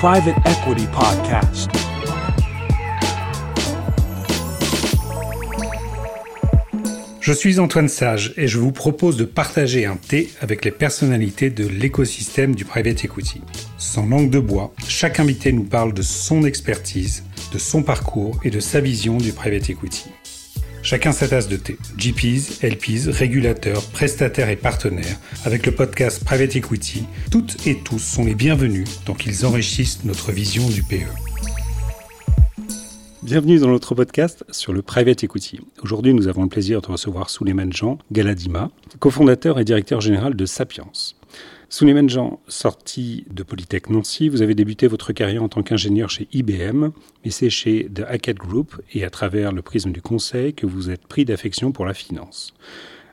Private Equity Podcast. Je suis Antoine Sage et je vous propose de partager un thé avec les personnalités de l'écosystème du private equity. Sans langue de bois, chaque invité nous parle de son expertise, de son parcours et de sa vision du private equity. Chacun sa tasse de thé. GPs, LPs, régulateurs, prestataires et partenaires. Avec le podcast Private Equity, toutes et tous sont les bienvenus tant qu'ils enrichissent notre vision du PE. Bienvenue dans notre podcast sur le private equity. Aujourd'hui, nous avons le plaisir de recevoir Souleymane Jean Galadima, cofondateur et directeur général de Sapiens. Souleymane Jean, sorti de Polytech Nancy, vous avez débuté votre carrière en tant qu'ingénieur chez IBM, mais c'est chez The Hackett Group et à travers le prisme du conseil que vous êtes pris d'affection pour la finance.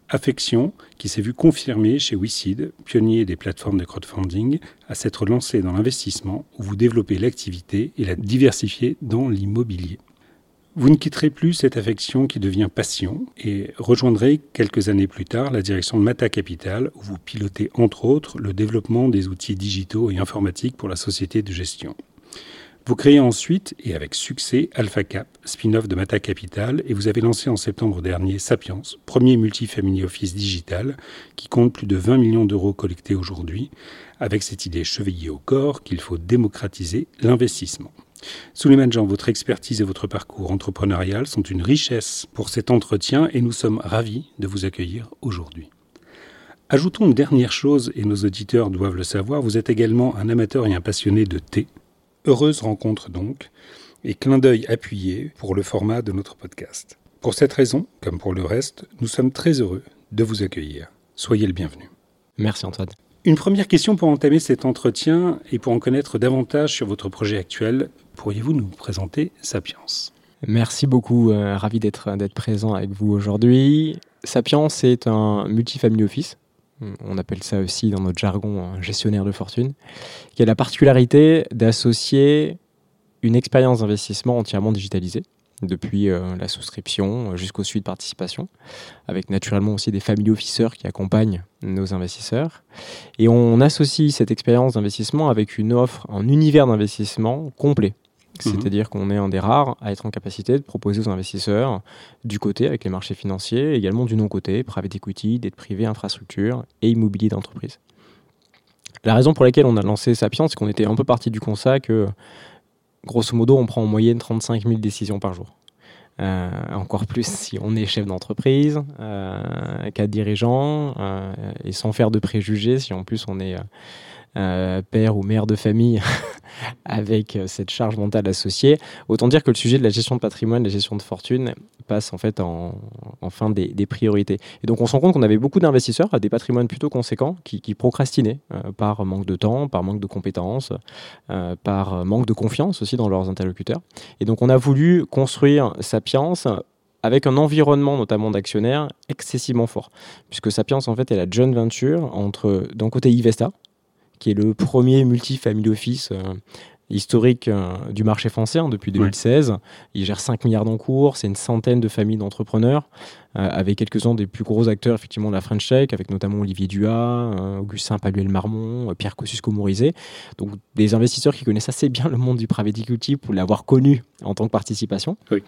Affection qui s'est vue confirmée chez WeSeed, pionnier des plateformes de crowdfunding, à s'être lancé dans l'investissement où vous développez l'activité et la diversifiez dans l'immobilier. Vous ne quitterez plus cette affection qui devient passion et rejoindrez quelques années plus tard la direction de Mata Capital où vous pilotez entre autres le développement des outils digitaux et informatiques pour la société de gestion. Vous créez ensuite, et avec succès, AlphaCap, spin-off de Mata Capital, et vous avez lancé en septembre dernier Sapiens, premier multifamily office digital qui compte plus de 20 millions d'euros collectés aujourd'hui, avec cette idée chevillée au corps qu'il faut démocratiser l'investissement. Souleymane Jean, votre expertise et votre parcours entrepreneurial sont une richesse pour cet entretien et nous sommes ravis de vous accueillir aujourd'hui. Ajoutons une dernière chose, et nos auditeurs doivent le savoir, vous êtes également un amateur et un passionné de thé. Heureuse rencontre donc, et clin d'œil appuyé pour le format de notre podcast. Pour cette raison, comme pour le reste, nous sommes très heureux de vous accueillir. Soyez le bienvenu. Merci Antoine. Une première question pour entamer cet entretien et pour en connaître davantage sur votre projet actuel, pourriez-vous nous présenter Sapiens? Merci beaucoup, euh, ravi d'être présent avec vous aujourd'hui. Sapiens est un multifamily office, on appelle ça aussi dans notre jargon un gestionnaire de fortune, qui a la particularité d'associer une expérience d'investissement entièrement digitalisée, depuis euh, la souscription jusqu'au suivi de participation, avec naturellement aussi des family officers qui accompagnent nos investisseurs. Et on associe cette expérience d'investissement avec une offre, un univers d'investissement complet. Mhm. C'est-à-dire qu'on est un des rares à être en capacité de proposer aux investisseurs du côté avec les marchés financiers, également du non-côté, private equity, dette privée, infrastructure et immobilier d'entreprise. La raison pour laquelle on a lancé Sapiens, c'est qu'on était un peu parti du constat que, grosso modo, on prend en moyenne 35 000 décisions par jour. Euh, encore plus si on est chef d'entreprise, euh, cadre dirigeant, euh, et sans faire de préjugés, si en plus on est euh, père ou mère de famille avec euh, cette charge mentale associée. Autant dire que le sujet de la gestion de patrimoine, la gestion de fortune passe en fait en, fin des, priorités. Et donc on se rend compte qu'on avait beaucoup d'investisseurs à des patrimoines plutôt conséquents qui, procrastinaient euh, par manque de temps, par manque de compétences, par manque de confiance aussi dans leurs interlocuteurs. Et donc on a voulu construire Sapiens avec un environnement notamment d'actionnaires excessivement fort, puisque Sapiens en fait est la joint venture entre d'un côté Ivesta, qui est le premier multi-family office euh, historique euh, du marché français hein, depuis 2016. Il gère 5 milliards d'encours, c'est une centaine de familles d'entrepreneurs, euh, avec quelques-uns des plus gros acteurs effectivement de la French Tech, avec notamment Olivier Dua, Augustin Paluel-Marmont, Pierre Kosciusko-Morizet. Donc des investisseurs qui connaissent assez bien le monde du private equity pour l'avoir connu en tant que participation. Oui.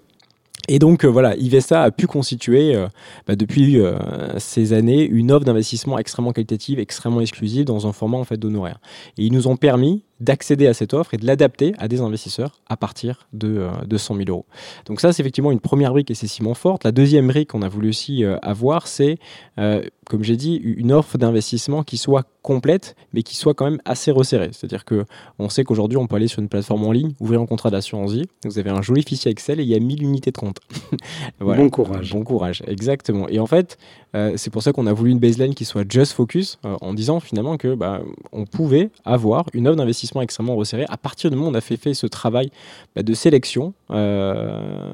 Et donc euh, voilà, Ivesta a pu constituer euh, bah, depuis euh, ces années une offre d'investissement extrêmement qualitative, extrêmement exclusive dans un format en fait d'honoraires. Et ils nous ont permis d'accéder à cette offre et de l'adapter à des investisseurs à partir de, 100 000 euros. Donc ça, c'est effectivement une première brique excessivement forte. La deuxième brique qu'on a voulu aussi avoir, c'est, comme j'ai dit, une offre d'investissement qui soit complète, mais qui soit quand même assez resserrée. C'est-à-dire que on sait qu'aujourd'hui, on peut aller sur une plateforme en ligne, ouvrir un contrat d'assurance vie. Vous avez un joli fichier Excel et il y a 1000 unités de compte. Bon courage. Bon courage, exactement. Et en fait, euh, c'est pour ça qu'on a voulu une baseline qui soit just focus, euh, en disant finalement que bah, on pouvait avoir une offre d'investissement extrêmement resserrée à partir du moment où on a fait, fait ce travail bah, de sélection, euh,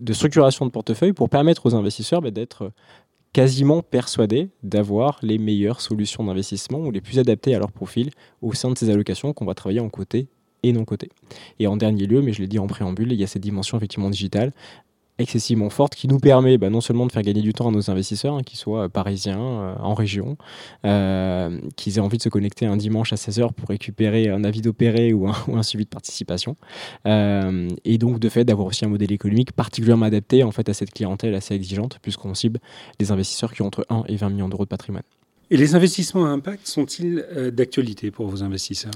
de structuration de portefeuille pour permettre aux investisseurs bah, d'être quasiment persuadés d'avoir les meilleures solutions d'investissement ou les plus adaptées à leur profil au sein de ces allocations qu'on va travailler en côté et non côté. Et en dernier lieu, mais je l'ai dit en préambule, il y a cette dimension effectivement digitale excessivement forte qui nous permet bah, non seulement de faire gagner du temps à nos investisseurs, hein, qu'ils soient parisiens, en région, qu'ils aient envie de se connecter un dimanche à 16h pour récupérer un avis d'opéré ou, ou un, suivi de participation. et donc, de fait, d'avoir aussi un modèle économique particulièrement adapté en fait, à cette clientèle assez exigeante, puisqu'on cible des investisseurs qui ont entre 1 et 20 millions d'euros de patrimoine. Et les investissements à impact sont-ils euh, d'actualité pour vos investisseurs?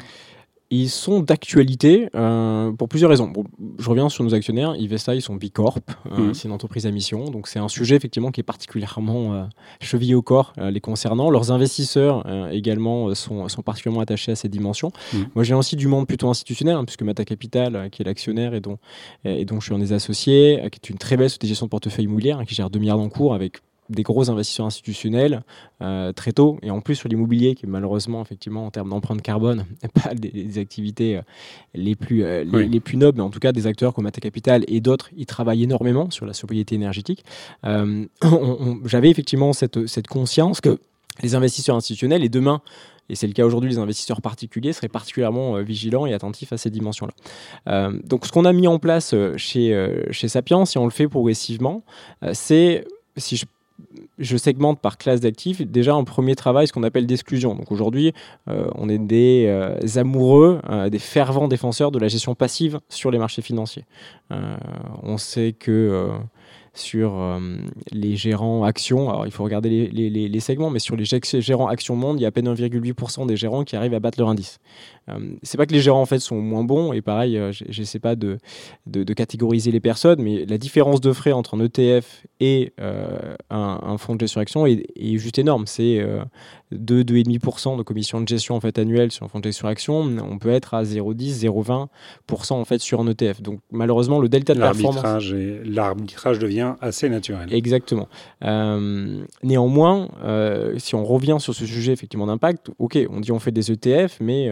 Ils sont d'actualité euh, pour plusieurs raisons. je reviens sur nos actionnaires. Ivesta, ils sont Bicorp. Euh, mhm. C'est une entreprise à mission. Donc, c'est un sujet effectivement qui est particulièrement chevillé au corps les concernant. Leurs investisseurs également sont, sont, particulièrement attachés à ces dimensions. Mhm. Moi, j'ai aussi du monde plutôt institutionnel, hein, puisque Mata Capital, qui est l'actionnaire et dont, et dont je suis un des associés, qui est une très belle société de portefeuille immobilier, hein, qui gère 2 milliards d'encours avec des gros investisseurs institutionnels euh, très tôt. Et en plus sur l'immobilier qui est malheureusement effectivement en termes d'empreinte carbone pas des, activités euh, les plus euh, les, plus nobles mais en tout cas des acteurs comme Mata Capital et d'autres ils travaillent énormément sur la sobriété énergétique. J'avais effectivement cette, cette conscience que les investisseurs institutionnels et demain et c'est le cas aujourd'hui, les investisseurs particuliers seraient particulièrement vigilants et attentifs à ces dimensions-là. donc ce qu'on a mis en place chez, chez Sapiens, et on le fait progressivement, c'est, si je je segmente par classe d'actifs. Déjà, un premier travail, ce qu'on appelle d'exclusion. Donc aujourd'hui, euh, on est des euh, amoureux, euh, des fervents défenseurs de la gestion passive sur les marchés financiers. on sait que sur les gérants actions, alors il faut regarder les, segments, mais sur les gérants actions monde, il y a à peine 1,8% des gérants qui arrivent à battre leur indice. Euh, c'est pas que les gérants en fait sont moins bons et pareil, euh, je sais pas de, de, catégoriser les personnes, mais la différence de frais entre un ETF et euh, un, fonds de gestion action est, juste énorme. C'est 2, 2,5% de commission de gestion en fait annuelle sur un fonds de gestion action. On peut être à 0,10, 0,20% en fait sur un ETF. Donc malheureusement, le delta de performance. L'arbitrage devient assez naturel. Exactement. néanmoins, si on revient sur ce sujet effectivement d'impact, ok, on dit on fait des ETF, mais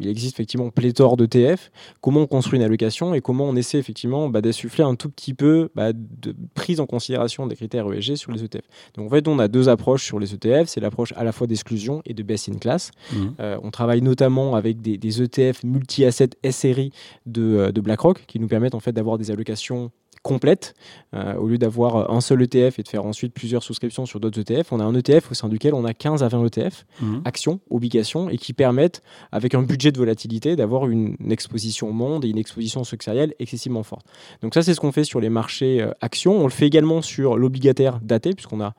il existe effectivement pléthore d'ETF. Comment on construit une allocation et comment on essaie effectivement bah, d'insuffler un tout petit peu bah, de prise en considération des critères ESG sur les ETF. Donc en fait, on a deux approches sur les ETF. C'est l'approche à la fois d'exclusion et de best in class. Mmh. Euh, on travaille notamment avec des, ETF multi-assets SRI de, euh, de BlackRock qui nous permettent en fait d'avoir des allocations complète. Euh, au lieu d'avoir un seul ETF et de faire ensuite plusieurs souscriptions sur d'autres ETF, on a un ETF au sein duquel on a 15 à 20 ETF, actions, obligations, et qui permettent, avec un budget de volatilité, d'avoir une, exposition au monde et une exposition sectorielle excessivement forte. Donc ça, c'est ce qu'on fait sur les marchés euh, actions. On le fait également sur l'obligataire daté, puisqu'on a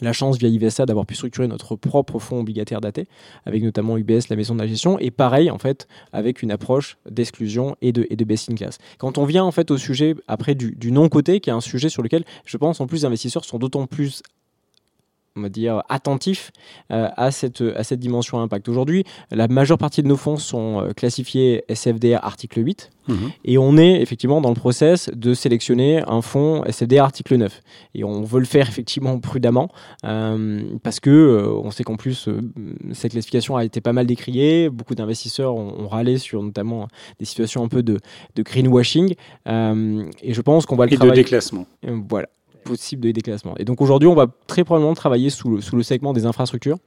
la chance via IVSA d'avoir pu structurer notre propre fonds obligataire daté, avec notamment UBS, la maison de la gestion, et pareil en fait avec une approche d'exclusion et de, et de best in class. Quand on vient en fait au sujet après du, du non-côté, qui est un sujet sur lequel je pense en plus les investisseurs sont d'autant plus on va dire, attentif euh, à, cette, à cette dimension impact. Aujourd'hui, la majeure partie de nos fonds sont euh, classifiés SFDR article 8 mhm. et on est effectivement dans le process de sélectionner un fonds SFDR article 9. Et on veut le faire effectivement prudemment euh, parce que on sait qu'en plus, cette classification a été pas mal décriée. Beaucoup d'investisseurs ont, râlé sur notamment des situations un peu de, de greenwashing. et je pense qu'on va le et de déclassement. Voilà possible de déclassement. Et donc aujourd'hui, on va très probablement travailler sous le, sous le segment des infrastructures,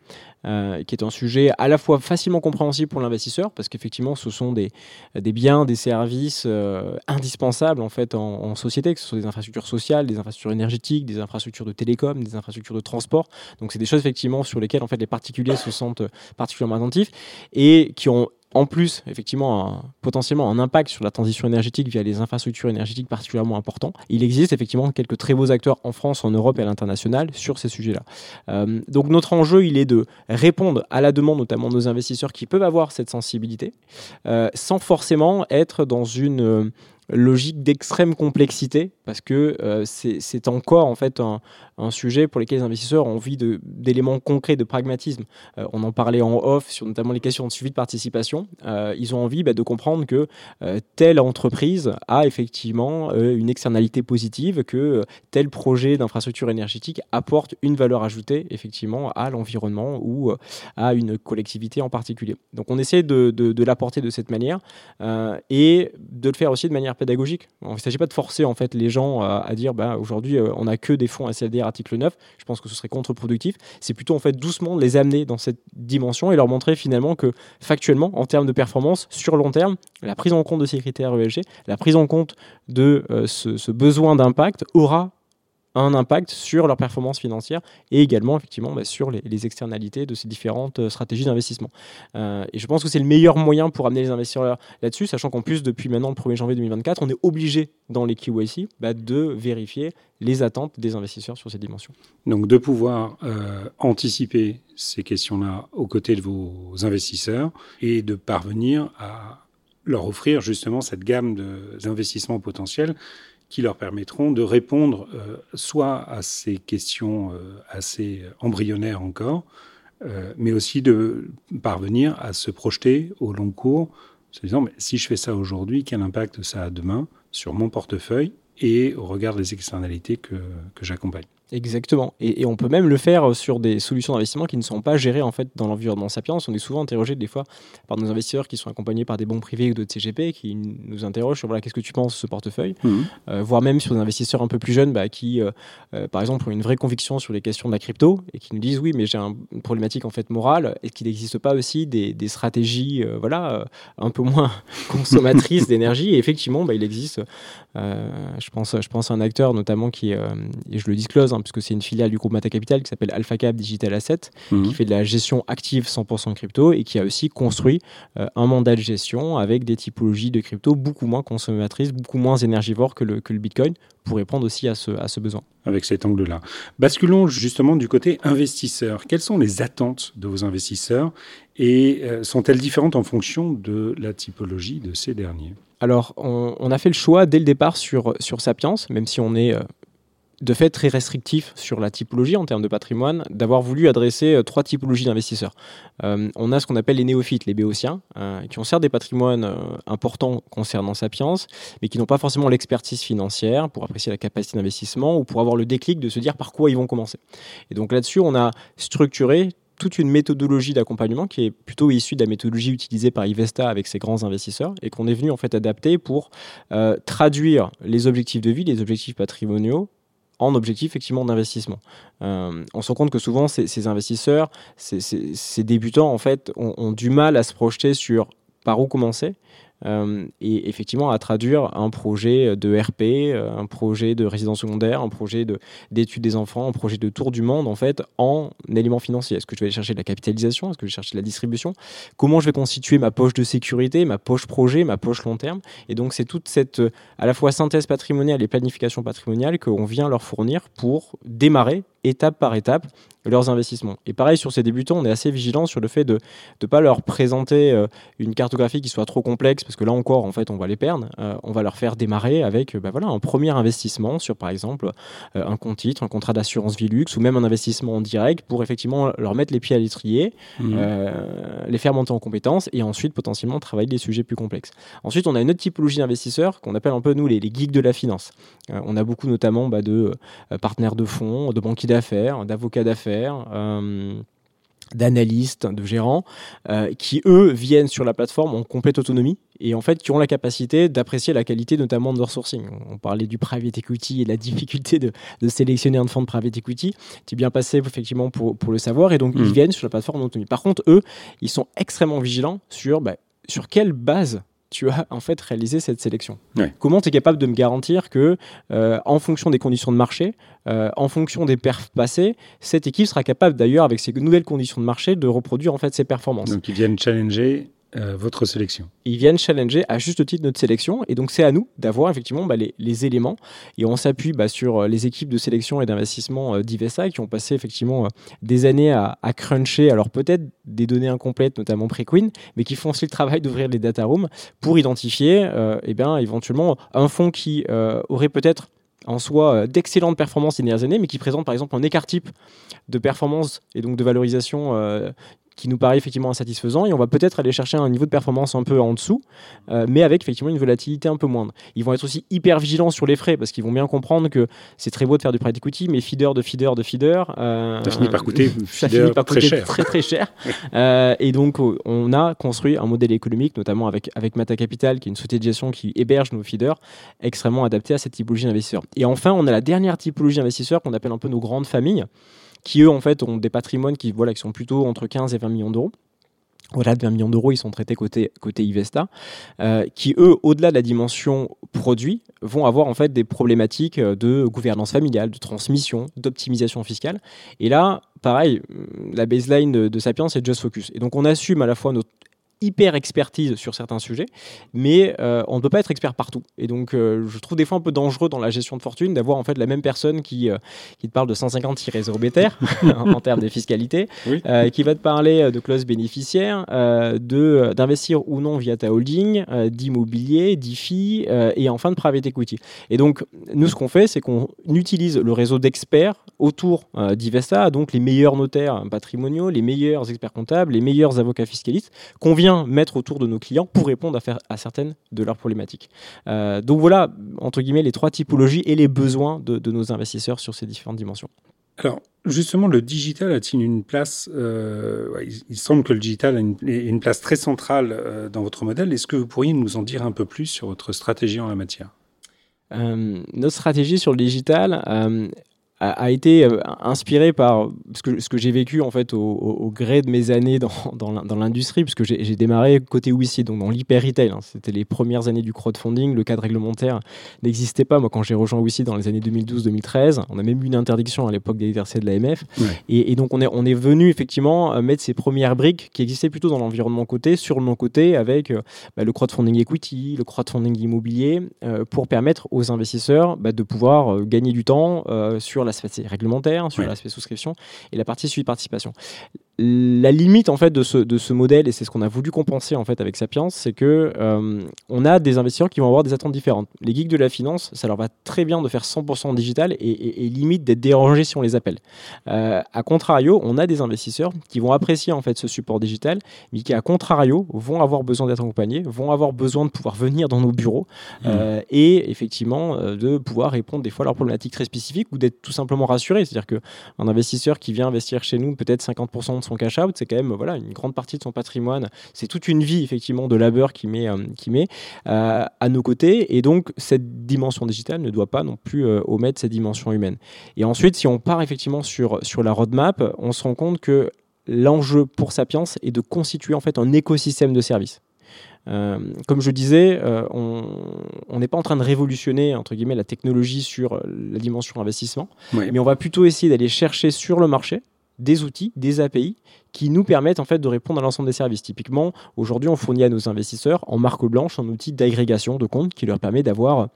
euh, qui est un sujet à la fois facilement compréhensible pour l'investisseur, parce qu'effectivement, ce sont des, des biens, des services euh, indispensables en fait en, société, que ce soit des infrastructures sociales, des infrastructures énergétiques, des infrastructures de télécom, des infrastructures de transport. Donc c'est des choses effectivement sur lesquelles en fait les particuliers se sentent particulièrement attentifs et qui ont en plus, effectivement, potentiellement un impact sur la transition énergétique via les infrastructures énergétiques particulièrement importants. Il existe effectivement quelques très beaux acteurs en France, en Europe et à l'international sur ces sujets-là. Euh, donc notre enjeu, il est de répondre à la demande, notamment de nos investisseurs qui peuvent avoir cette sensibilité, euh, sans forcément être dans une euh, logique d'extrême complexité parce que euh, c'est encore en fait un, sujet pour lequel les investisseurs ont envie d'éléments concrets, de pragmatisme. Euh, on en parlait en off sur notamment les questions de suivi de participation. Euh, ils ont envie bah, de comprendre que telle entreprise a effectivement une externalité positive, que tel projet d'infrastructure énergétique apporte une valeur ajoutée effectivement à l'environnement ou à une collectivité en particulier. Donc on essaie de, l'apporter de cette manière et de le faire aussi de manière pédagogique. Il ne s'agit pas de forcer en fait les gens gens à, dire bah, aujourd'hui on n'a que des fonds SLDR article 9. Je pense que ce serait contre-productif. C'est plutôt en fait doucement les amener dans cette dimension et leur montrer finalement que factuellement, en termes de performance, sur long terme, la prise en compte de ces critères ESG, la prise en compte de ce, ce besoin d'impact aura un impact sur leur performance financière et également effectivement bah, sur les, externalités de ces différentes euh, stratégies d'investissement. Euh, et je pense que c'est le meilleur moyen pour amener les investisseurs là-dessus, sachant qu'en plus depuis maintenant le 1er janvier 2024, on est obligé dans les KYC bah, de vérifier les attentes des investisseurs sur ces dimensions. Donc de pouvoir euh, anticiper ces questions-là aux côtés de vos investisseurs et de parvenir à leur offrir justement cette gamme d'investissements potentiels qui leur permettront de répondre euh, soit à ces questions euh, assez embryonnaires encore, euh, mais aussi de parvenir à se projeter au long cours, se disant mais si je fais ça aujourd'hui, quel impact ça a demain sur mon portefeuille et au regard des externalités que, que j'accompagne. Exactement. Et, on peut même le faire sur des solutions d'investissement qui ne sont pas gérées en fait dans l'environnement Sapiens. On est souvent interrogé des fois par nos investisseurs qui sont accompagnés par des bons privés ou d'autres CGP qui nous interrogent sur voilà qu'est-ce que tu penses de ce portefeuille, mmh. euh, voire même sur des investisseurs un peu plus jeunes bah, qui, euh, euh, par exemple, ont une vraie conviction sur les questions de la crypto et qui nous disent oui mais j'ai une problématique en fait morale et qu'il n'existe pas aussi des, des stratégies voilà un peu moins consommatrices d'énergie. Et effectivement, bah, il existe. je pense, je pense à un acteur notamment qui, et je le disclose Hein, puisque c'est une filiale du groupe Mata Capital qui s'appelle AlphaCap Digital Asset, mhm. qui fait de la gestion active 100% crypto et qui a aussi construit euh, un mandat de gestion avec des typologies de crypto beaucoup moins consommatrices, beaucoup moins énergivores que le, que le Bitcoin pour répondre aussi à ce, à ce besoin. Avec cet angle-là. Basculons justement du côté investisseur. Quelles sont les attentes de vos investisseurs et euh, sont-elles différentes en fonction de la typologie de ces derniers? Alors, on, a fait le choix dès le départ sur, sur Sapiens, même si on est euh, de fait très restrictif sur la typologie en termes de patrimoine, d'avoir voulu adresser euh, trois typologies d'investisseurs. Euh, on a ce qu'on appelle les néophytes, les béotiens, euh, qui ont certes des patrimoines importants concernant Sapiens, mais qui n'ont pas forcément l'expertise financière pour apprécier la capacité d'investissement ou pour avoir le déclic de se dire par quoi ils vont commencer. Et donc là-dessus, on a structuré toute une méthodologie d'accompagnement qui est plutôt issue de la méthodologie utilisée par Ivesta avec ses grands investisseurs et qu'on est venu en fait adapter pour traduire les objectifs de vie, les objectifs patrimoniaux en objectif effectivement d'investissement. Euh, on se rend compte que souvent ces, investisseurs, ces, débutants en fait ont, du mal à se projeter sur par où commencer et effectivement à traduire un projet de RP, euh, un projet de résidence secondaire, un projet d'études des enfants, un projet de tour du monde en fait en éléments financiers. Est-ce que je vais aller chercher de la capitalisation? Est-ce que je vais chercher de la distribution? Comment je vais constituer ma poche de sécurité, ma poche projet, ma poche long terme? Et donc c'est toute cette à la fois synthèse patrimoniale et planification patrimoniale qu'on vient leur fournir pour démarrer étape par étape leurs investissements. Et pareil, sur ces débutants, on est assez vigilant sur le fait de ne pas leur présenter euh, une cartographie qui soit trop complexe, parce que là encore, en fait, on va les perdre. Euh, on va leur faire démarrer avec bah, voilà, un premier investissement sur, par exemple, euh, un compte titre, un contrat d'assurance vie luxe, ou même un investissement en direct pour effectivement leur mettre les pieds à l'étrier, mmh. les faire monter en compétences et ensuite potentiellement travailler des sujets plus complexes. Ensuite, on a une autre typologie d'investisseurs qu'on appelle un peu, nous, les, les geeks de la finance. on a beaucoup notamment bah, de partenaires de fonds, de banquiers d'affaires, d'avocats d'affaires. Euh, d'analystes, de gérants, euh, qui eux viennent sur la plateforme en complète autonomie et en fait qui ont la capacité d'apprécier la qualité notamment de leur sourcing. On parlait du private equity et de la difficulté de, sélectionner un fonds de private equity. Tu es bien passé effectivement pour, pour le savoir et donc ils mmh. viennent sur la plateforme en autonomie. Par contre, eux, ils sont extrêmement vigilants sur bah, sur quelle base tu as en fait réalisé cette sélection. Comment tu es capable de me garantir que, euh, en fonction des conditions de marché, euh, en fonction des perfs passés, cette équipe sera capable d'ailleurs, avec ces nouvelles conditions de marché, de reproduire en fait ses performances? Donc ils viennent challenger euh, votre sélection. Ils viennent challenger à juste titre notre sélection et donc c'est à nous d'avoir effectivement bah, les, éléments et on s'appuie bah, sur euh, les équipes de sélection et d'investissement euh, d'Ivesa qui ont passé effectivement des années à, cruncher alors peut-être des données incomplètes notamment pré-queen mais qui font aussi le travail d'ouvrir les data rooms pour identifier et bien éventuellement un fonds qui aurait peut-être en soi d'excellentes performances ces dernières années, mais qui présente par exemple un écart type de performance et donc de valorisation qui nous paraît effectivement insatisfaisant et on va peut-être aller chercher un niveau de performance un peu en dessous, euh, mais avec effectivement une volatilité un peu moindre. Ils vont être aussi hyper vigilants sur les frais parce qu'ils vont bien comprendre que c'est très beau de faire du private equity, mais feeder de feeder de feeder, euh, ça finit par coûter, ça finit par très cher. très très cher. euh, et donc on a construit un modèle économique, notamment avec avec Mata Capital, qui est une société de gestion qui héberge nos feeders, extrêmement adapté à cette typologie d'investisseurs. Et enfin, on a la dernière typologie d'investisseurs qu'on appelle un peu nos grandes familles qui eux en fait ont des patrimoines qui, voilà, qui sont plutôt entre 15 et 20 millions d'euros. Au-delà de 20 millions d'euros, ils sont traités côté, côté Ivesta, euh, qui eux, au-delà de la dimension produit, vont avoir en fait des problématiques de gouvernance familiale, de transmission, d'optimisation fiscale. Et là, pareil, la baseline de, de Sapiens, c'est Just Focus. Et donc on assume à la fois notre hyper expertise sur certains sujets, mais euh, on ne peut pas être expert partout. Et donc, euh, je trouve des fois un peu dangereux dans la gestion de fortune d'avoir en fait la même personne qui, euh, qui te parle de 150-0 bêtaires en termes de fiscalité, qui va te parler de clauses bénéficiaires, de d'investir ou non via ta holding, d'immobilier, d'IFI et enfin de private equity. Et donc, nous, ce qu'on fait, c'est qu'on utilise le réseau d'experts autour d'Ivesta, donc les meilleurs notaires patrimoniaux, les meilleurs experts comptables, les meilleurs avocats fiscalistes, qu'on vient mettre autour de nos clients pour répondre à, faire, à certaines de leurs problématiques. Euh, donc voilà, entre guillemets, les trois typologies et les besoins de, nos investisseurs sur ces différentes dimensions. Alors, justement, le digital a-t-il une place euh, il, semble que le digital a une, place très centrale euh, dans votre modèle. Est-ce que vous pourriez nous en dire un peu plus sur votre stratégie en la matière? Notre stratégie sur le digital, a, été euh, inspiré par ce que, ce que j'ai vécu en fait au, gré de mes années dans, dans l'industrie, puisque j'ai démarré côté WICI, donc dans l'hyper retail. Hein. C'était les premières années du crowdfunding, le cadre réglementaire n'existait pas. Moi, quand j'ai rejoint WICI dans les années 2012-2013, on a même eu une interdiction à l'époque des exercices de l'AMF. Et, et, donc, on est, on est venu effectivement euh, mettre ces premières briques qui existaient plutôt dans l'environnement côté sur le non-côté avec euh, bah, le crowdfunding equity, le crowdfunding immobilier, pour permettre aux investisseurs bah, de pouvoir gagner du temps sur l'aspect réglementaire, sur l'aspect souscription et la partie suivi participation la limite en fait de ce, de ce modèle et c'est ce qu'on a voulu compenser en fait avec Sapiens, c'est que euh, on a des investisseurs qui vont avoir des attentes différentes. Les geeks de la finance, ça leur va très bien de faire 100% digital et, limite d'être dérangés si on les appelle. Euh, à contrario, on a des investisseurs qui vont apprécier en fait ce support digital, mais qui à contrario vont avoir besoin d'être accompagnés, vont avoir besoin de pouvoir venir dans nos bureaux mmh. euh, et effectivement de pouvoir répondre des fois à leurs problématiques très spécifiques ou d'être tout simplement rassurés. C'est-à-dire qu'un investisseur qui vient investir chez nous peut-être 50% de son cash out, c'est quand même voilà, une grande partie de son patrimoine. C'est toute une vie effectivement de labeur qui met, euh, qui met euh, à nos côtés. Et donc cette dimension digitale ne doit pas non plus euh, omettre cette dimension humaine. Et ensuite, si on part effectivement sur, sur la roadmap, on se rend compte que l'enjeu pour Sapiens est de constituer en fait un écosystème de services. comme je disais, on n'est pas en train de révolutionner entre guillemets la technologie sur la dimension investissement, mais on va plutôt essayer d'aller chercher sur le marché des outils, des API qui nous permettent en fait de répondre à l'ensemble des services. Typiquement, aujourd'hui, on fournit à nos investisseurs en marque blanche un outil d'agrégation de comptes qui leur permet d'avoir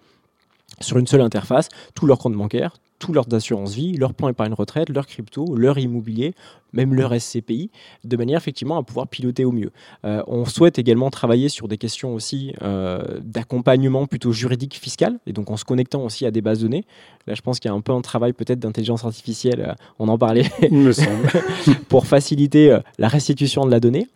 sur une seule interface tous leurs comptes bancaires, tous leurs assurances vie, leurs points épargne retraite, leurs crypto, leur immobilier, même leur SCPI, de manière effectivement à pouvoir piloter au mieux. Euh, on souhaite également travailler sur des questions aussi euh, d'accompagnement plutôt juridique fiscal, et donc en se connectant aussi à des bases de données. Là, je pense qu'il y a un peu un travail peut-être d'intelligence artificielle, euh, on en parlait, Il me semble. pour faciliter la restitution de la donnée.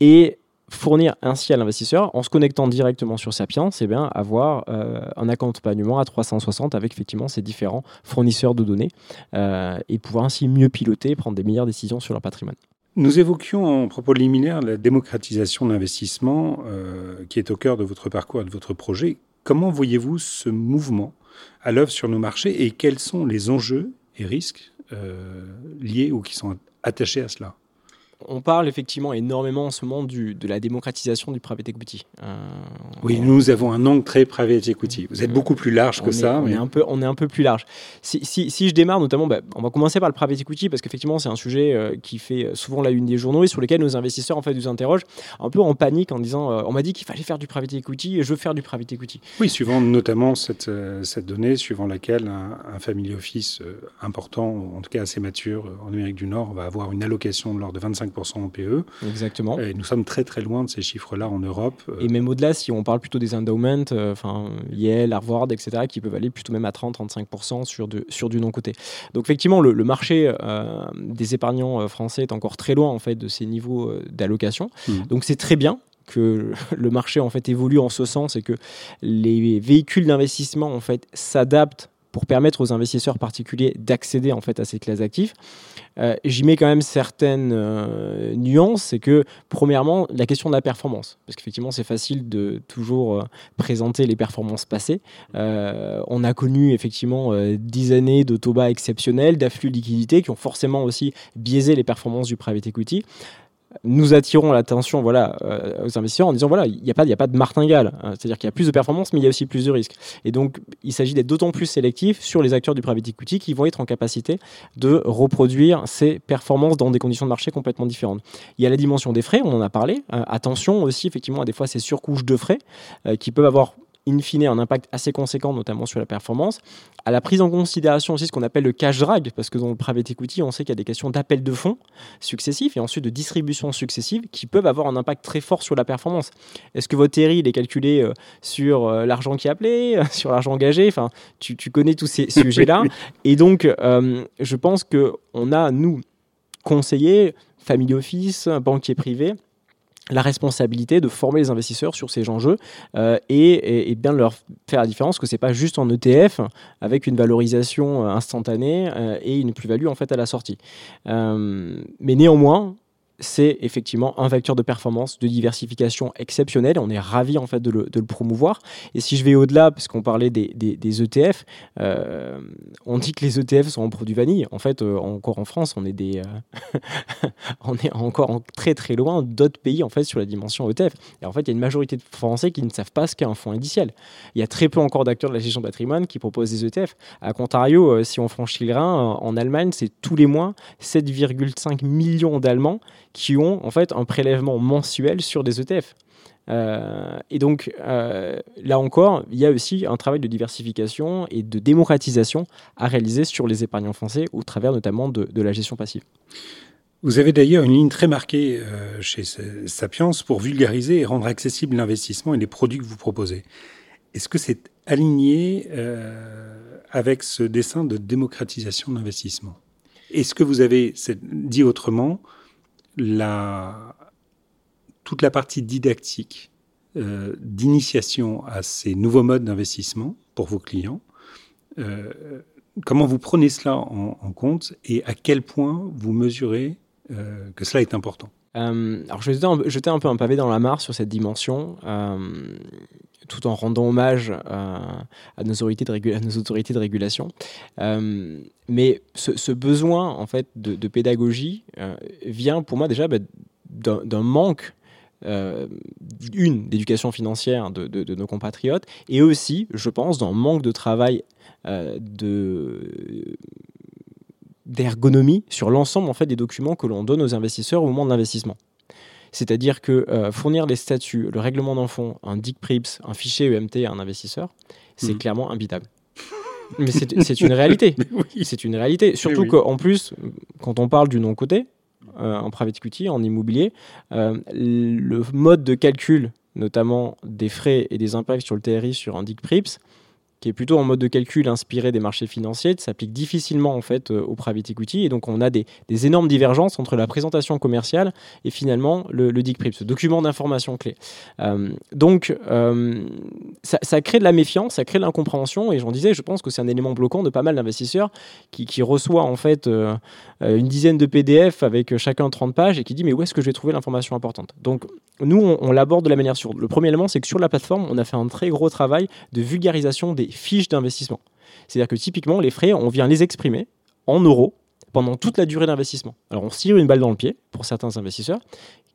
et fournir ainsi à l'investisseur, en se connectant directement sur Sapiens, bien avoir euh, un accompagnement à 360 avec effectivement ces différents fournisseurs de données euh, et pouvoir ainsi mieux piloter prendre des meilleures décisions sur leur patrimoine. Nous évoquions en propos liminaire la démocratisation de l'investissement euh, qui est au cœur de votre parcours et de votre projet. Comment voyez-vous ce mouvement à l'œuvre sur nos marchés et quels sont les enjeux et risques liés ou qui sont attachés à cela? On parle effectivement énormément en ce moment du, de la démocratisation du private equity. Euh, oui, nous avons un angle très private equity. Vous êtes beaucoup plus large que ça. On, est un peu, on est un peu plus large. Si, je démarre notamment, bah, on va commencer par le private equity parce qu'effectivement c'est un sujet euh, qui fait souvent la une des journaux et sur lequel nos investisseurs en fait nous interrogent un peu en panique en disant euh, on m'a dit qu'il fallait faire du private equity et je veux faire du private equity. Oui, suivant notamment cette, cette donnée suivant laquelle un, un family office important, en tout cas assez mature en Amérique du Nord, va avoir une allocation de l'ordre de 25 25% en PE. Exactement. Et nous sommes très très loin de ces chiffres-là en Europe. Et même au-delà, si on parle plutôt des endowments, enfin Yale, Harvard, etc., qui peuvent aller plutôt même à 30-35% sur, sur du non-côté. Donc effectivement, le, marché des épargnants français est encore très loin en fait de ces niveaux d'allocation. Mmh. Donc c'est très bien que le marché en fait évolue en ce sens et que les véhicules d'investissement en fait s'adaptent pour permettre aux investisseurs particuliers d'accéder en fait à ces classes d'actifs. Euh, j'y mets quand même certaines euh, nuances, c'est que premièrement la question de la performance, parce qu'effectivement c'est facile de toujours euh, présenter les performances passées. on a connu effectivement dix années de taux bas exceptionnels, d'afflux de liquidités qui ont forcément aussi biaisé les performances du private equity nous attirons l'attention voilà, euh, aux investisseurs en disant voilà, il n'y a, pas, a pas de martingale. Hein. C'est-à-dire qu'il y a plus de performance, mais il y a aussi plus de risques. Et donc, il s'agit d'être d'autant plus sélectif sur les acteurs du private equity qui vont être en capacité de reproduire ces performances dans des conditions de marché complètement différentes. Il y a la dimension des frais, on en a parlé. Euh, attention aussi, effectivement, à des fois ces surcouches de frais euh, qui peuvent avoir in fine un impact assez conséquent, notamment sur la performance, à la prise en considération aussi ce qu'on appelle le cash drag, parce que dans le private equity, on sait qu'il y a des questions d'appel de fonds successifs et ensuite de distribution successive qui peuvent avoir un impact très fort sur la performance. Est-ce que votre TRI est calculé euh, sur euh, l'argent qui est appelé, sur l'argent engagé? Enfin, tu, connais tous ces sujets-là. et donc, euh, je pense qu'on a, nous, conseillers, family office, banquiers privés, la responsabilité de former les investisseurs sur ces enjeux euh, et, bien de leur faire la différence que c'est pas juste en ETF avec une valorisation euh, instantanée euh, et une plus-value en fait à la sortie. mais néanmoins, c'est effectivement un vecteur de performance, de diversification exceptionnel. On est ravi en fait de le, promouvoir. Et si je vais au-delà, parce qu'on parlait des, ETF, euh, on dit que les ETF sont en produit vanille. En fait, euh, encore en France, on est des, euh, on est encore très très loin d'autres pays en fait sur la dimension ETF. Et en fait, il y a une majorité de Français qui ne savent pas ce qu'est un fonds indiciel. Il y a très peu encore d'acteurs de la gestion patrimoine qui proposent des ETF. À contrario, si on franchit le Rhin, en Allemagne, c'est tous les mois 7,5 millions d'Allemands qui ont en fait un prélèvement mensuel sur des ETF. Euh, et donc, euh, là encore, il y a aussi un travail de diversification et de démocratisation à réaliser sur les épargnants français au travers notamment de, la gestion passive. Vous avez d'ailleurs une ligne très marquée euh, chez Sapiens pour vulgariser et rendre accessible l'investissement et les produits que vous proposez. Est-ce que c'est aligné avec ce dessin de démocratisation de l'investissement? Est-ce que vous avez, dit autrement, la, toute la partie didactique euh, d'initiation à ces nouveaux modes d'investissement pour vos clients. Euh, comment vous prenez cela en, compte et à quel point vous mesurez euh, que cela est important? Alors je vais jeter un, peu un pavé dans la mare sur cette dimension, tout en rendant hommage à, nos, autorités de nos autorités de régulation. mais ce, besoin en fait de, pédagogie vient pour moi déjà bah, d'un manque euh, une d'éducation financière de, nos compatriotes et aussi, je pense, d'un manque de travail euh, de d'ergonomie sur l'ensemble en fait des documents que l'on donne aux investisseurs au moment de l'investissement. C'est-à-dire que euh, fournir les statuts, le règlement d'un fonds, un DIC PRIPS, un fichier EMT à un investisseur, c'est mmh. clairement imbitable. Mais c'est une réalité. C'est une réalité. Surtout qu'en plus, quand on parle du non-côté, euh, en private equity, en immobilier, euh, le mode de calcul, notamment des frais et des impacts sur le TRI sur un DIC PRIPS, qui est plutôt en mode de calcul inspiré des marchés financiers, s'applique difficilement en fait euh, au private equity. Et donc on a des, énormes divergences entre la présentation commerciale et finalement le, le DIC ce document d'information clé. Euh, donc euh, ça, crée de la méfiance, ça crée de l'incompréhension. Et j'en disais, je pense que c'est un élément bloquant de pas mal d'investisseurs qui, qui reçoit en fait une dizaine de PDF avec chacun 30 pages et qui dit mais où est-ce que je vais trouver l'information importante? Donc nous on, l'aborde de la manière sur le premier élément c'est que sur la plateforme on a fait un très gros travail de vulgarisation des fiches d'investissement. C'est-à-dire que typiquement, les frais, on vient les exprimer en euros pendant toute la durée d'investissement. Alors on tire une balle dans le pied pour certains investisseurs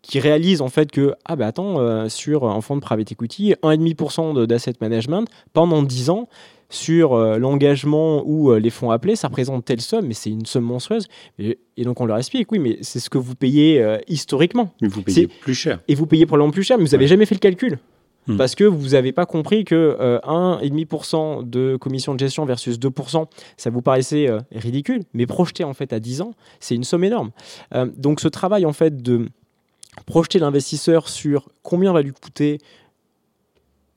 qui réalisent en fait que, ah bah attends, euh, sur un fonds de private equity, 1,5% d'asset management pendant 10 ans, sur euh, l'engagement ou euh, les fonds appelés, ça représente telle somme, mais c'est une somme monstrueuse. Et, donc on leur explique, oui, mais c'est ce que vous payez historiquement. Mais vous payez plus cher. Et vous payez probablement plus cher, mais vous n'avez jamais fait le calcul Hmm. Parce que vous n'avez pas compris que euh, 1,5% de commission de gestion versus 2%, ça vous paraissait euh, ridicule, mais projeté en fait à 10 ans, c'est une somme énorme. Euh, donc ce travail en fait de projeter l'investisseur sur combien va lui coûter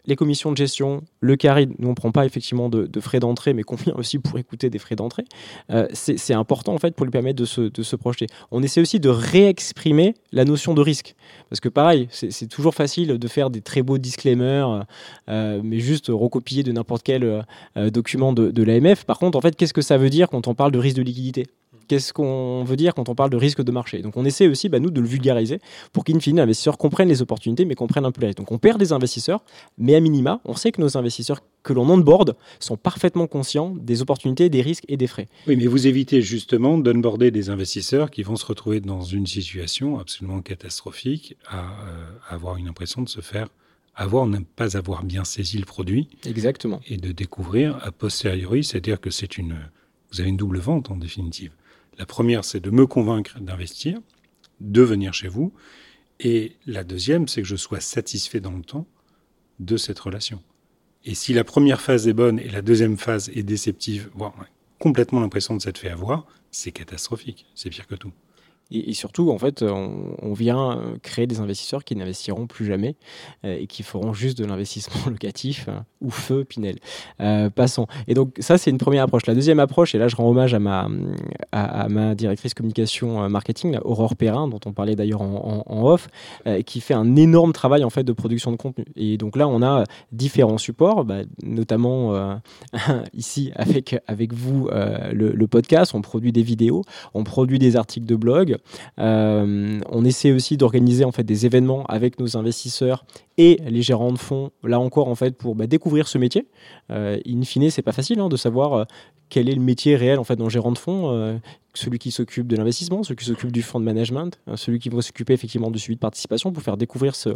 les commissions de gestion, le carry, nous on ne prend pas effectivement de, frais d'entrée, mais combien aussi pourrait coûter des frais d'entrée, euh, c'est important en fait pour lui permettre de se, projeter. On essaie aussi de réexprimer la notion de risque, parce que pareil, c'est toujours facile de faire des très beaux disclaimers, euh, mais juste recopier de n'importe quel euh, document de, de l'AMF. Par contre, en fait, qu'est-ce que ça veut dire quand on parle de risque de liquidité? Qu'est-ce qu'on veut dire quand on parle de risque de marché Donc on essaie aussi, bah, nous, de le vulgariser pour qu'in fine, l'investisseur comprenne les opportunités, mais comprenne un peu les risques. Donc on perd des investisseurs, mais à minima, on sait que nos investisseurs que l'on onboard sont parfaitement conscients des opportunités, des risques et des frais. Oui, mais vous évitez justement d'onboarder des investisseurs qui vont se retrouver dans une situation absolument catastrophique à, euh, avoir une impression de se faire avoir, ne pas avoir bien saisi le produit. Exactement. Et de découvrir a posteriori, c'est-à-dire que c'est une, vous avez une double vente en définitive. La première, c'est de me convaincre d'investir, de venir chez vous. Et la deuxième, c'est que je sois satisfait dans le temps de cette relation. Et si la première phase est bonne et la deuxième phase est déceptive, voire complètement l'impression de s'être fait avoir, c'est catastrophique. C'est pire que tout. Et, surtout, en fait, on, vient créer des investisseurs qui n'investiront plus jamais euh, et qui feront juste de l'investissement locatif hein, ou feu Pinel. Euh, passons. Et donc, ça, c'est une première approche. La deuxième approche, et là, je rends hommage à ma, directrice communication euh, marketing, Aurore Perrin, dont on parlait d'ailleurs en, off, qui fait un énorme travail en fait de production de contenu. Et donc là, on a différents supports, bah, notamment ici avec, avec vous, le, le podcast. On produit des vidéos, on produit des articles de blog. Euh, on essaie aussi d'organiser en fait des événements avec nos investisseurs et les gérants de fonds. Là encore en fait pour bah, découvrir ce métier. Euh, in fine, c'est pas facile hein, de savoir euh, quel est le métier réel en fait gérant de fonds, celui qui s'occupe de l'investissement, celui qui s'occupe du fonds de management, celui qui va s'occuper effectivement du suivi de participation pour faire découvrir ce,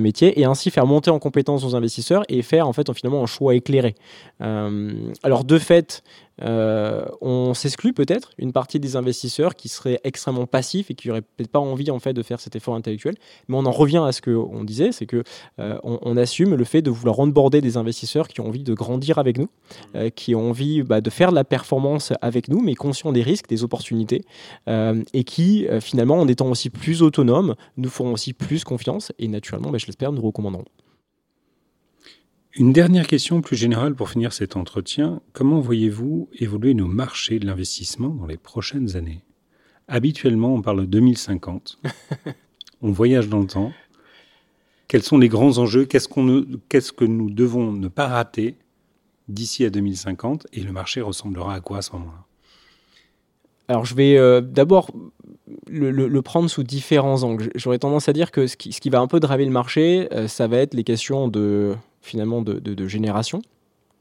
métier et ainsi faire monter en compétence nos investisseurs et faire en fait finalement un choix éclairé. alors de fait, euh, on s'exclut peut-être une partie des investisseurs qui seraient extrêmement passifs et qui n'auraient peut-être pas envie en fait de faire cet effort intellectuel. Mais on en revient à ce qu'on disait, c'est que euh, on, assume le fait de vouloir onboarder des investisseurs qui ont envie de grandir avec nous, euh, qui ont envie bah, de faire de la performance avec nous, mais conscients des risques, des opportunités, et qui finalement, en étant aussi plus autonomes, nous feront aussi plus confiance et naturellement, bah, je l'espère, nous recommanderont. Une dernière question plus générale pour finir cet entretien. Comment voyez-vous évoluer nos marchés de l'investissement dans les prochaines années? Habituellement, on parle de 2050. on voyage dans le temps. Quels sont les grands enjeux? Qu'est-ce, que nous devons ne pas rater d'ici à 2050 Et le marché ressemblera à quoi à ce moment-là? Alors je vais euh, d'abord le, prendre sous différents angles. J'aurais tendance à dire que ce qui, va un peu draver le marché, euh, ça va être les questions de finalement de, génération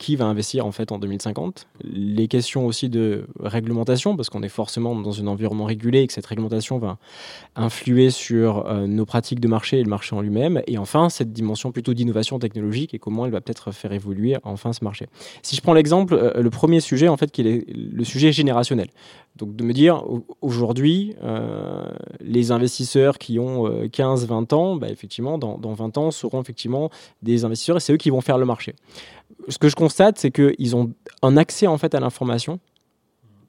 qui va investir en fait en 2050. Les questions aussi de réglementation, parce qu'on est forcément dans un environnement régulé et que cette réglementation va influer sur euh, nos pratiques de marché et le marché en lui-même. Et enfin, cette dimension plutôt d'innovation technologique et comment elle va peut-être faire évoluer enfin ce marché. Si je prends l'exemple, euh, le premier sujet en fait, qui est le sujet générationnel. Donc de me dire, aujourd'hui, euh, les investisseurs qui ont 15-20 ans, bah, effectivement, dans, dans 20 ans, seront effectivement des investisseurs et c'est eux qui vont faire le marché ce que je constate, c'est qu'ils ont un accès en fait à l'information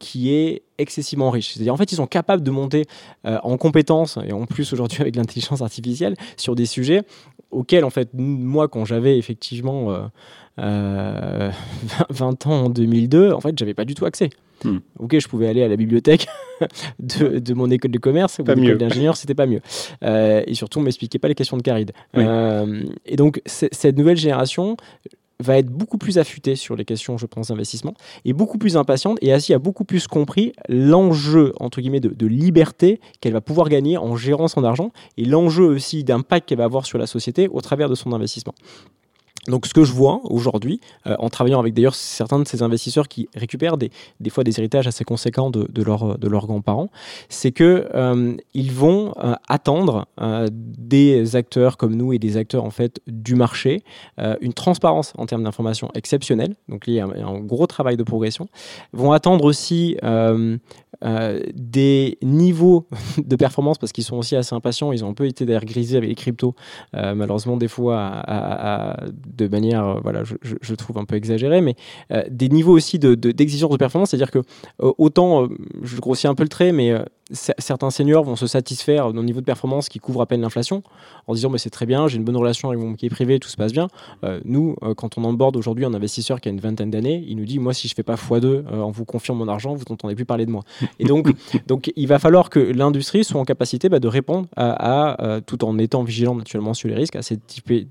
qui est excessivement riche. C'est-à-dire en fait ils sont capables de monter euh, en compétences et en plus aujourd'hui avec l'intelligence artificielle sur des sujets auxquels en fait moi quand j'avais effectivement 20 euh, euh, ans en 2002 en fait j'avais pas du tout accès. Hmm. Ok, je pouvais aller à la bibliothèque de, mon école de commerce ou l'école d'ingénieur, c'était pas mieux. et surtout, on m'expliquait pas les questions de caride. et donc, cette nouvelle génération, va être beaucoup plus affûtée sur les questions, je pense, d'investissement, et beaucoup plus impatiente, et ainsi a beaucoup plus compris l'enjeu, entre guillemets, de, liberté qu'elle va pouvoir gagner en gérant son argent, et l'enjeu aussi d'impact qu'elle va avoir sur la société au travers de son investissement. Donc ce que je vois aujourd'hui, euh, en travaillant avec d'ailleurs certains de ces investisseurs qui récupèrent des, des fois des héritages assez conséquents de, leur, de leurs grands-parents, c'est que euh, ils vont euh, attendre euh, des acteurs comme nous et des acteurs en fait du marché une transparence en termes d'information exceptionnelle. Donc il y a un, gros travail de progression. Vont attendre aussi des niveaux de performance parce qu'ils sont aussi assez impatients. Ils ont un peu été d'ailleurs grisés avec les cryptos, malheureusement des fois à de manière, euh, voilà, je, trouve un peu exagérée, mais euh, des niveaux aussi d'exigence de, de, de, performance, c'est-à-dire que euh, autant, je grossis un peu le trait, mais certains seniors vont se satisfaire d'un niveau de performance qui couvre à peine l'inflation en disant mais c'est très bien, j'ai une bonne relation avec mon banquier privé, tout se passe bien. Euh, nous, euh, quand on emborde aujourd'hui un investisseur qui a une vingtaine d'années, il nous dit moi si je fais pas x2 euh, en vous confiant mon argent, vous n'entendez plus parler de moi. Et donc, donc il va falloir que l'industrie soit en capacité bah, de répondre à, à tout en étant vigilant naturellement sur les risques à ces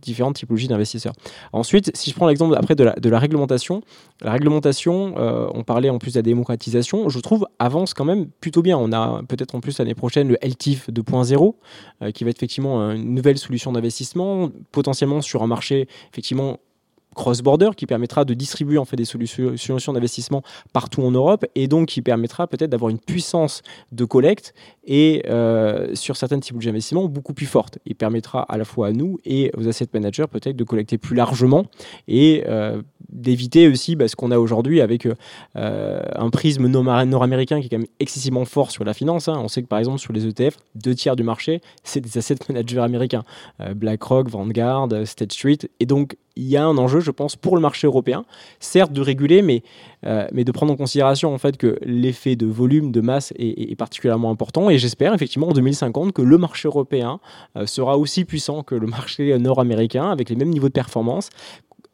différentes typologies d'investisseurs. Ensuite, si je prends l'exemple après de la, de la réglementation, la réglementation, on parlait en plus de la démocratisation, je trouve avance quand même plutôt bien. On a peut-être en plus l'année prochaine le LTIF 2.0, euh, qui va être effectivement une nouvelle solution d'investissement, potentiellement sur un marché effectivement cross-border qui permettra de distribuer en fait des solutions d'investissement partout en Europe et donc qui permettra peut-être d'avoir une puissance de collecte et euh, sur certaines typologies d'investissement beaucoup plus forte. Il permettra à la fois à nous et aux asset managers peut-être de collecter plus largement et euh, d'éviter aussi bah, ce qu'on a aujourd'hui avec euh, un prisme nord-américain qui est quand même excessivement fort sur la finance. Hein. On sait que par exemple sur les ETF, deux tiers du marché, c'est des asset managers américains. BlackRock, Vanguard, State Street. Et donc il y a un enjeu, je pense, pour le marché européen, certes de réguler, mais, euh, mais de prendre en considération que l'effet de volume, de masse est, est particulièrement important. Et j'espère effectivement en 2050 que le marché européen euh, sera aussi puissant que le marché nord-américain, avec les mêmes niveaux de performance,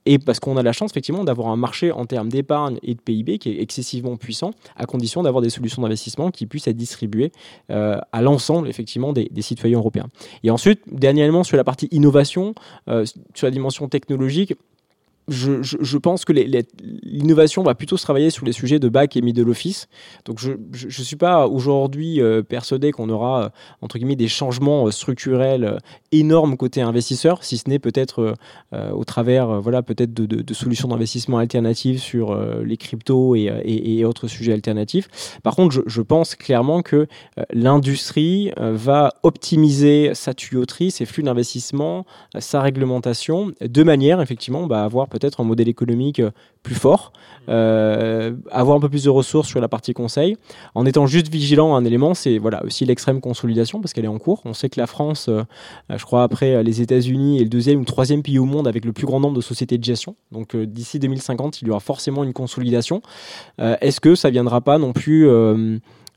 et parce qu'on a la chance effectivement d'avoir un marché en termes d'épargne et de PIB qui est excessivement puissant, à condition d'avoir des solutions d'investissement qui puissent être distribuées euh, à l'ensemble effectivement des, citoyens européens. Et ensuite, dernièrement sur la partie innovation, euh, sur la dimension technologique, je, pense que l'innovation va plutôt se travailler sur les sujets de back et middle office. Donc je ne suis pas aujourd'hui euh, persuadé qu'on aura, euh, entre guillemets, des changements euh, structurels énormes côté investisseur, si ce n'est peut-être au travers voilà, peut-être de, solutions d'investissement alternatives sur les cryptos et, autres sujets alternatifs. Par contre, je, je pense clairement que l'industrie va optimiser sa tuyauterie, ses flux d'investissement, sa réglementation, de manière effectivement bah, à avoir peut-être un modèle économique euh, plus fort, euh, avoir un peu plus de ressources sur la partie conseil, en étant juste vigilant un élément, c'est voilà aussi l'extrême consolidation parce qu'elle est en cours. On sait que la France, euh, je crois après les États-Unis, est le deuxième ou troisième pays au monde avec le plus grand nombre de sociétés de gestion. Donc euh, d'ici 2050, il y aura forcément une consolidation. Est-ce que ça viendra pas non plus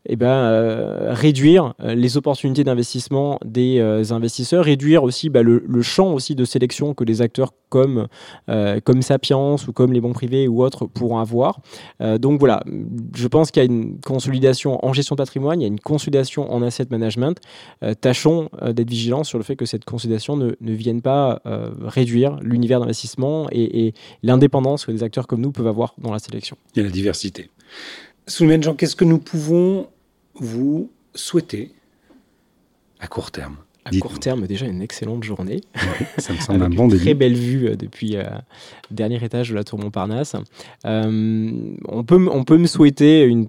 eh ben, euh, réduire euh, les opportunités d'investissement des euh, investisseurs, réduire aussi bah, le, champ aussi de sélection que les acteurs comme, comme Sapiens ou comme les bons privés ou autres pourront avoir. Donc voilà, je pense qu'il y a une consolidation en gestion de patrimoine, il y a une consolidation en asset management. Tâchons d'être vigilants sur le fait que cette consolidation ne, ne vienne pas réduire l'univers d'investissement et, et l'indépendance que des acteurs comme nous peuvent avoir dans la sélection. A la diversité. Souleymane Jean, qu'est-ce que nous pouvons vous souhaiter à court terme? À court terme, déjà une excellente journée. Ça me semble un bon début. Très belle vue euh, depuis le euh, dernier étage de la tour Montparnasse. Euh, on, peut, on peut me souhaiter une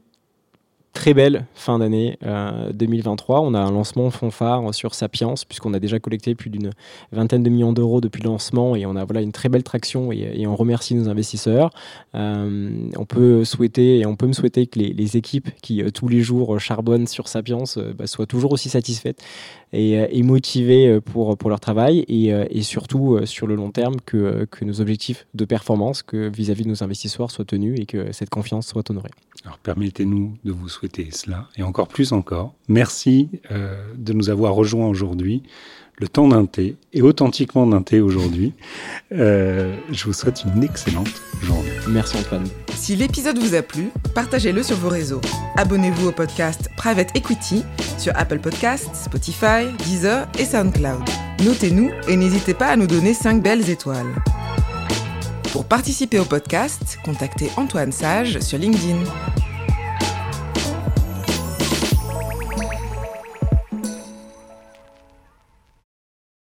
très belle fin d'année euh, 2023. On a un lancement fanfare sur Sapiens, puisqu'on a déjà collecté plus d'une vingtaine de millions d'euros depuis le lancement et on a voilà, une très belle traction et, on remercie nos investisseurs. Euh, on peut souhaiter et on peut me souhaiter que les, équipes qui euh, tous les jours charbonnent sur Sapiens euh, bah, soient toujours aussi satisfaites et, euh, et motivées pour, pour leur travail et, euh, et surtout sur le long terme que, que nos objectifs de performance vis-à-vis -vis de nos investisseurs soient tenus et que cette confiance soit honorée. Alors permettez-nous de vous souhaiter cela et encore plus encore. Merci euh, de nous avoir rejoints aujourd'hui, le temps d'un thé et authentiquement d'un thé aujourd'hui. Euh, je vous souhaite une excellente journée. Merci Antoine. Si l'épisode vous a plu, partagez-le sur vos réseaux. Abonnez-vous au podcast Private Equity sur Apple Podcasts, Spotify, Deezer et SoundCloud. Notez-nous et n'hésitez pas à nous donner 5 belles étoiles. Pour participer au podcast, contactez Antoine Sage sur LinkedIn.